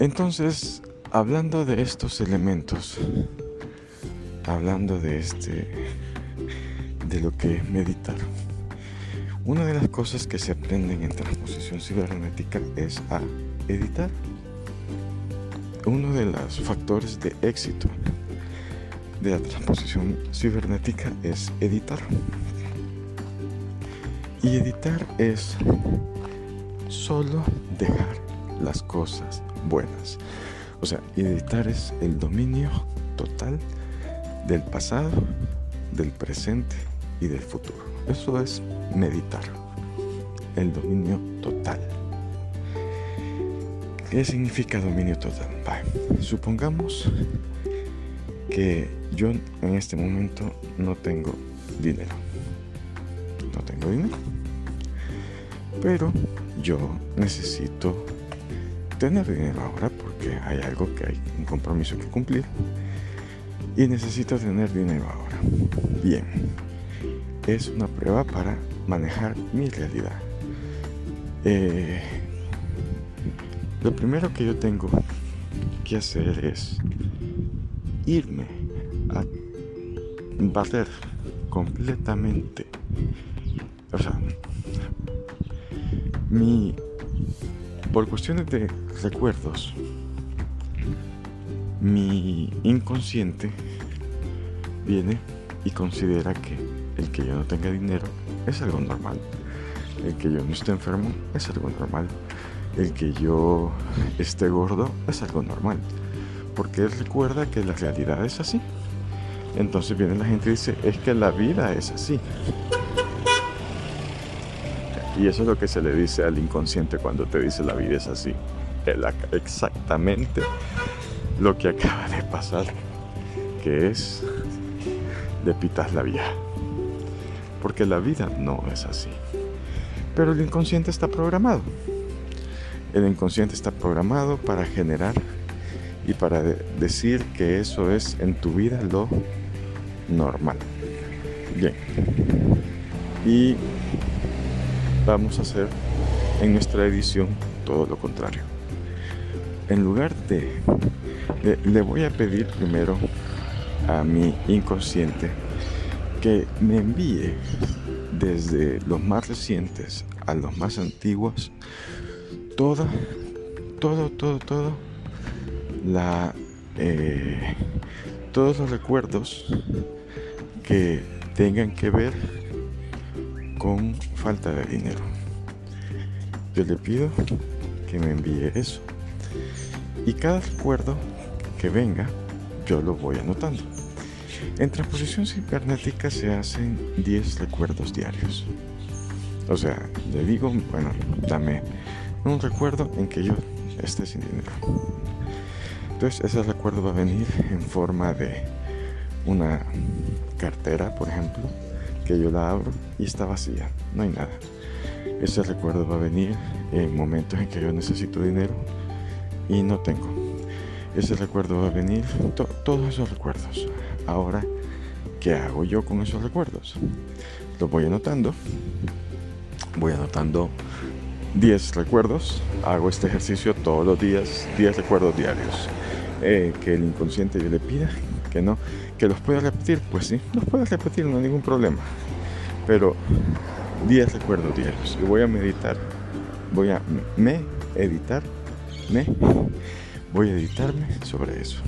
Entonces, hablando de estos elementos, hablando de este, de lo que es meditar, una de las cosas que se aprenden en transposición cibernética es a editar. Uno de los factores de éxito de la transposición cibernética es editar. Y editar es solo dejar las cosas buenas. O sea, editar es el dominio total del pasado, del presente y del futuro. Eso es meditar. El dominio total. ¿Qué significa dominio total? supongamos que yo en este momento no tengo dinero. No tengo dinero. Pero yo necesito tener dinero ahora porque hay algo que hay un compromiso que cumplir. Y necesito tener dinero ahora. Bien. Es una prueba para manejar mi realidad. Eh, lo primero que yo tengo que hacer es irme a bater completamente, o sea, mi, por cuestiones de recuerdos, mi inconsciente viene y considera que el que yo no tenga dinero es algo normal, el que yo no esté enfermo es algo normal, el que yo esté gordo es algo normal porque él recuerda que la realidad es así. Entonces viene la gente y dice, es que la vida es así. Y eso es lo que se le dice al inconsciente cuando te dice la vida es así. exactamente lo que acaba de pasar, que es de pitas la vida. Porque la vida no es así. Pero el inconsciente está programado. El inconsciente está programado para generar y para decir que eso es en tu vida lo normal. Bien. Y vamos a hacer en nuestra edición todo lo contrario. En lugar de, le voy a pedir primero a mi inconsciente que me envíe desde los más recientes a los más antiguos todo, todo, todo, todo la, eh, todos los recuerdos que tengan que ver con falta de dinero. Yo le pido que me envíe eso. Y cada recuerdo que venga, yo lo voy anotando. En transposición cibernética se hacen 10 recuerdos diarios. O sea, le digo, bueno, dame un recuerdo en que yo esté sin dinero. Entonces ese recuerdo va a venir en forma de una cartera, por ejemplo, que yo la abro y está vacía, no hay nada. Ese recuerdo va a venir en momentos en que yo necesito dinero y no tengo. Ese recuerdo va a venir, todos esos recuerdos. Ahora, ¿qué hago yo con esos recuerdos? Los voy anotando. Voy anotando 10 recuerdos. Hago este ejercicio todos los días, 10 recuerdos diarios. Eh, que el inconsciente yo le pida que no, que los pueda repetir, pues sí, los puede repetir, no hay ningún problema. Pero 10 recuerdos diarios y voy a meditar, voy a me editar, me voy a editarme sobre eso.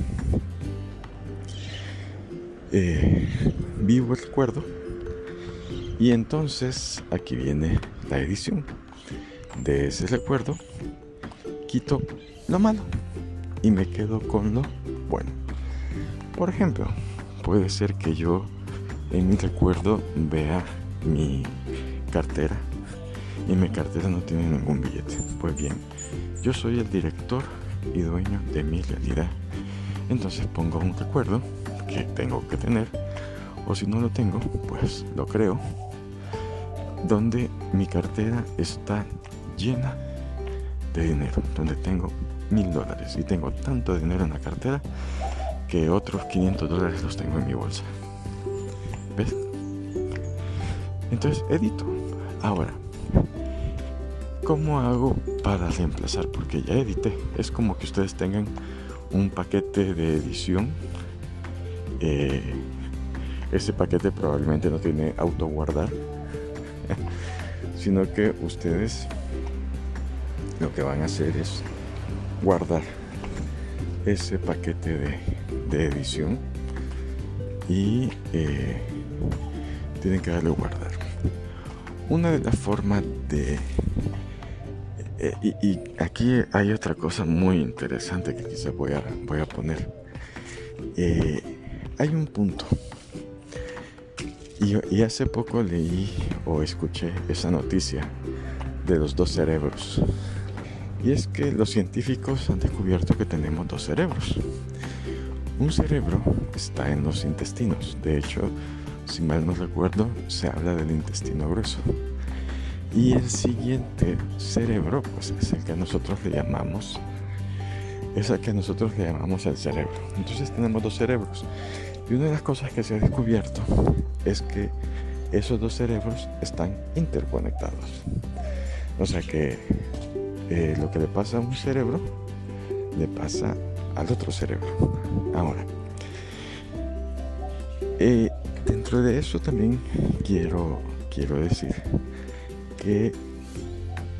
Eh, vivo el recuerdo y entonces aquí viene la edición de ese recuerdo. Quito lo malo y me quedo con lo bueno. Por ejemplo, puede ser que yo en mi recuerdo vea mi cartera y mi cartera no tiene ningún billete. Pues bien, yo soy el director y dueño de mi realidad. Entonces pongo un recuerdo que tengo que tener, o si no lo tengo, pues lo creo, donde mi cartera está llena de dinero, donde tengo mil dólares y tengo tanto dinero en la cartera que otros 500 dólares los tengo en mi bolsa. ¿Ves? Entonces edito. Ahora, ¿cómo hago para reemplazar? Porque ya edité. Es como que ustedes tengan un paquete de edición. Eh, ese paquete probablemente no tiene auto guardar, sino que ustedes lo que van a hacer es guardar ese paquete de, edición y eh, tienen que darle guardar. Una de las formas de... Eh, y, aquí hay otra cosa muy interesante que quizás voy a, voy a poner. Eh, hay un punto. Y hace poco leí o escuché esa noticia de los dos cerebros. Y es que los científicos han descubierto que tenemos dos cerebros. Un cerebro está en los intestinos. De hecho, si mal no recuerdo, se habla del intestino grueso. Y el siguiente cerebro, pues es el que nosotros le llamamos, es el que nosotros le llamamos el cerebro. Entonces tenemos dos cerebros. Y una de las cosas que se ha descubierto es que esos dos cerebros están interconectados. O sea que eh, lo que le pasa a un cerebro le pasa al otro cerebro. Ahora, eh, dentro de eso también quiero, quiero decir que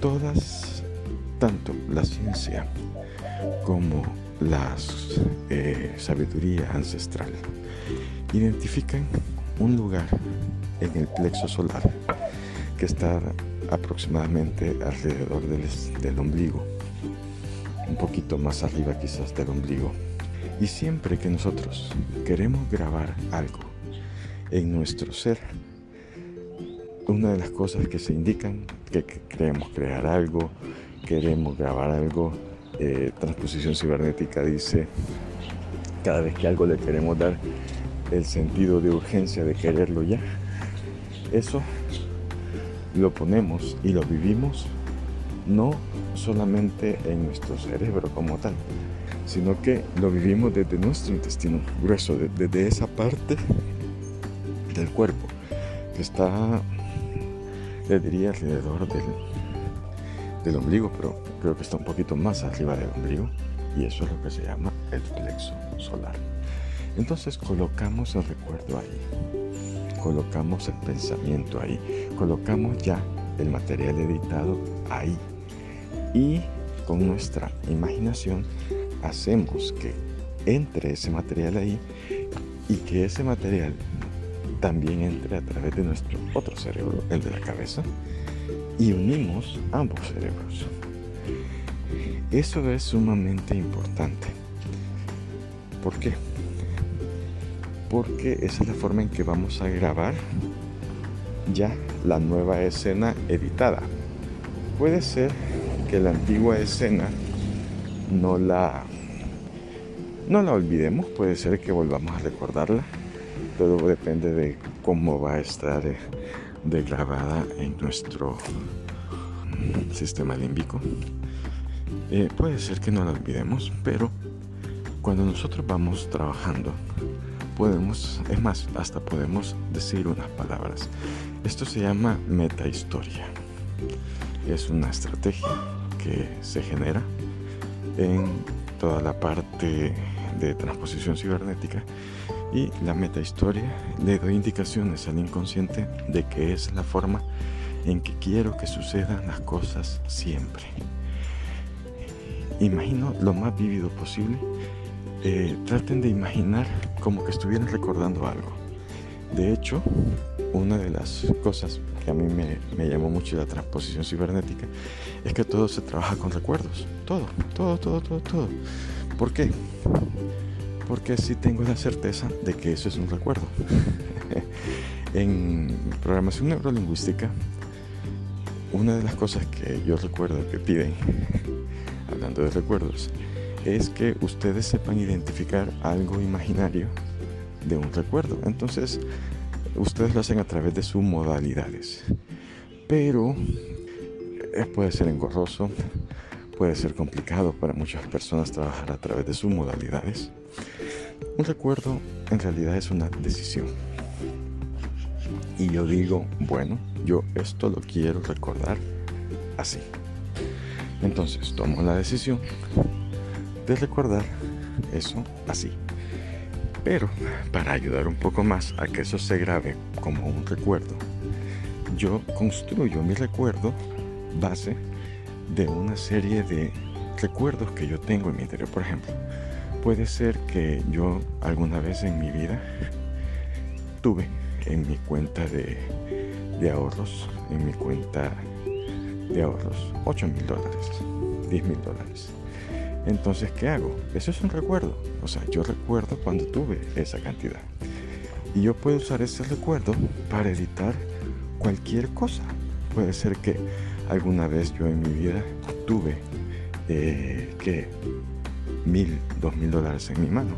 todas, tanto la ciencia como la eh, sabiduría ancestral, identifican un lugar en el plexo solar que está aproximadamente alrededor del, ombligo, un poquito más arriba quizás del ombligo. Y siempre que nosotros queremos grabar algo en nuestro ser, una de las cosas que se indican que, queremos crear algo, queremos grabar algo, eh, transposición cibernética dice, cada vez que algo le queremos dar el sentido de urgencia de quererlo ya, eso lo ponemos y lo vivimos no solamente en nuestro cerebro como tal, sino que lo vivimos desde nuestro intestino grueso, desde esa parte del cuerpo que está, le diría, alrededor del, del ombligo, pero creo que está un poquito más arriba del ombligo y eso es lo que se llama el plexo solar. Entonces colocamos el recuerdo ahí colocamos el pensamiento ahí, colocamos ya el material editado ahí y con nuestra imaginación hacemos que entre ese material ahí y que ese material también entre a través de nuestro otro cerebro, el de la cabeza, y unimos ambos cerebros. Eso es sumamente importante. ¿Por qué? porque esa es la forma en que vamos a grabar ya la nueva escena editada. Puede ser que la antigua escena no la no la olvidemos, puede ser que volvamos a recordarla. Todo depende de cómo va a estar eh, de, grabada en nuestro sistema límbico. Eh, puede ser que no la olvidemos, pero cuando nosotros vamos trabajando podemos, es más, hasta podemos decir unas palabras. Esto se llama metahistoria. Es una estrategia que se genera en toda la parte de transposición cibernética y la metahistoria le doy indicaciones al inconsciente de que es la forma en que quiero que sucedan las cosas siempre. Imagino lo más vívido posible eh, traten de imaginar como que estuvieran recordando algo. De hecho, una de las cosas que a mí me, llamó mucho la transposición cibernética es que todo se trabaja con recuerdos. Todo, todo, todo, todo, todo. ¿Por qué? Porque sí tengo la certeza de que eso es un recuerdo. en programación neurolingüística, una de las cosas que yo recuerdo que piden, hablando de recuerdos, es que ustedes sepan identificar algo imaginario de un recuerdo. Entonces, ustedes lo hacen a través de sus modalidades. Pero eh, puede ser engorroso, puede ser complicado para muchas personas trabajar a través de sus modalidades. Un recuerdo en realidad es una decisión. Y yo digo, bueno, yo esto lo quiero recordar así. Entonces tomo la decisión de recordar eso así. Pero para ayudar un poco más a que eso se grabe como un recuerdo, yo construyo mi recuerdo base de una serie de recuerdos que yo tengo en mi interior. Por ejemplo, puede ser que yo alguna vez en mi vida tuve en mi cuenta de, ahorros, en mi cuenta de ahorros, 8 mil dólares, 10 mil dólares. Entonces, ¿qué hago? Eso es un recuerdo. O sea, yo recuerdo cuando tuve esa cantidad. Y yo puedo usar ese recuerdo para editar cualquier cosa. Puede ser que alguna vez yo en mi vida tuve eh, que mil, dos mil dólares en mi mano.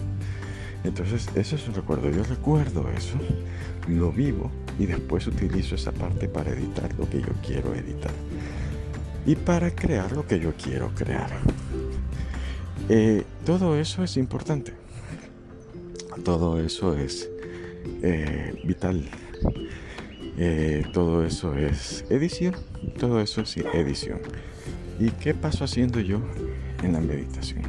Entonces, eso es un recuerdo. Yo recuerdo eso, lo vivo y después utilizo esa parte para editar lo que yo quiero editar y para crear lo que yo quiero crear. Eh, todo eso es importante. Todo eso es eh, vital. Eh, todo eso es edición. Todo eso es edición. ¿Y qué paso haciendo yo en la meditación?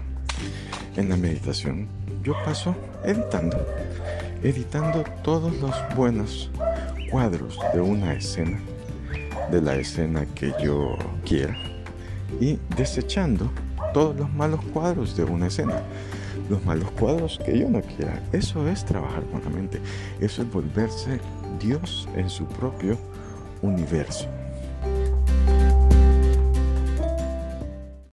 En la meditación yo paso editando. Editando todos los buenos cuadros de una escena. De la escena que yo quiera. Y desechando todos los malos cuadros de una escena. Los malos cuadros que yo no quiera. Eso es trabajar con la mente. Eso es volverse Dios en su propio universo.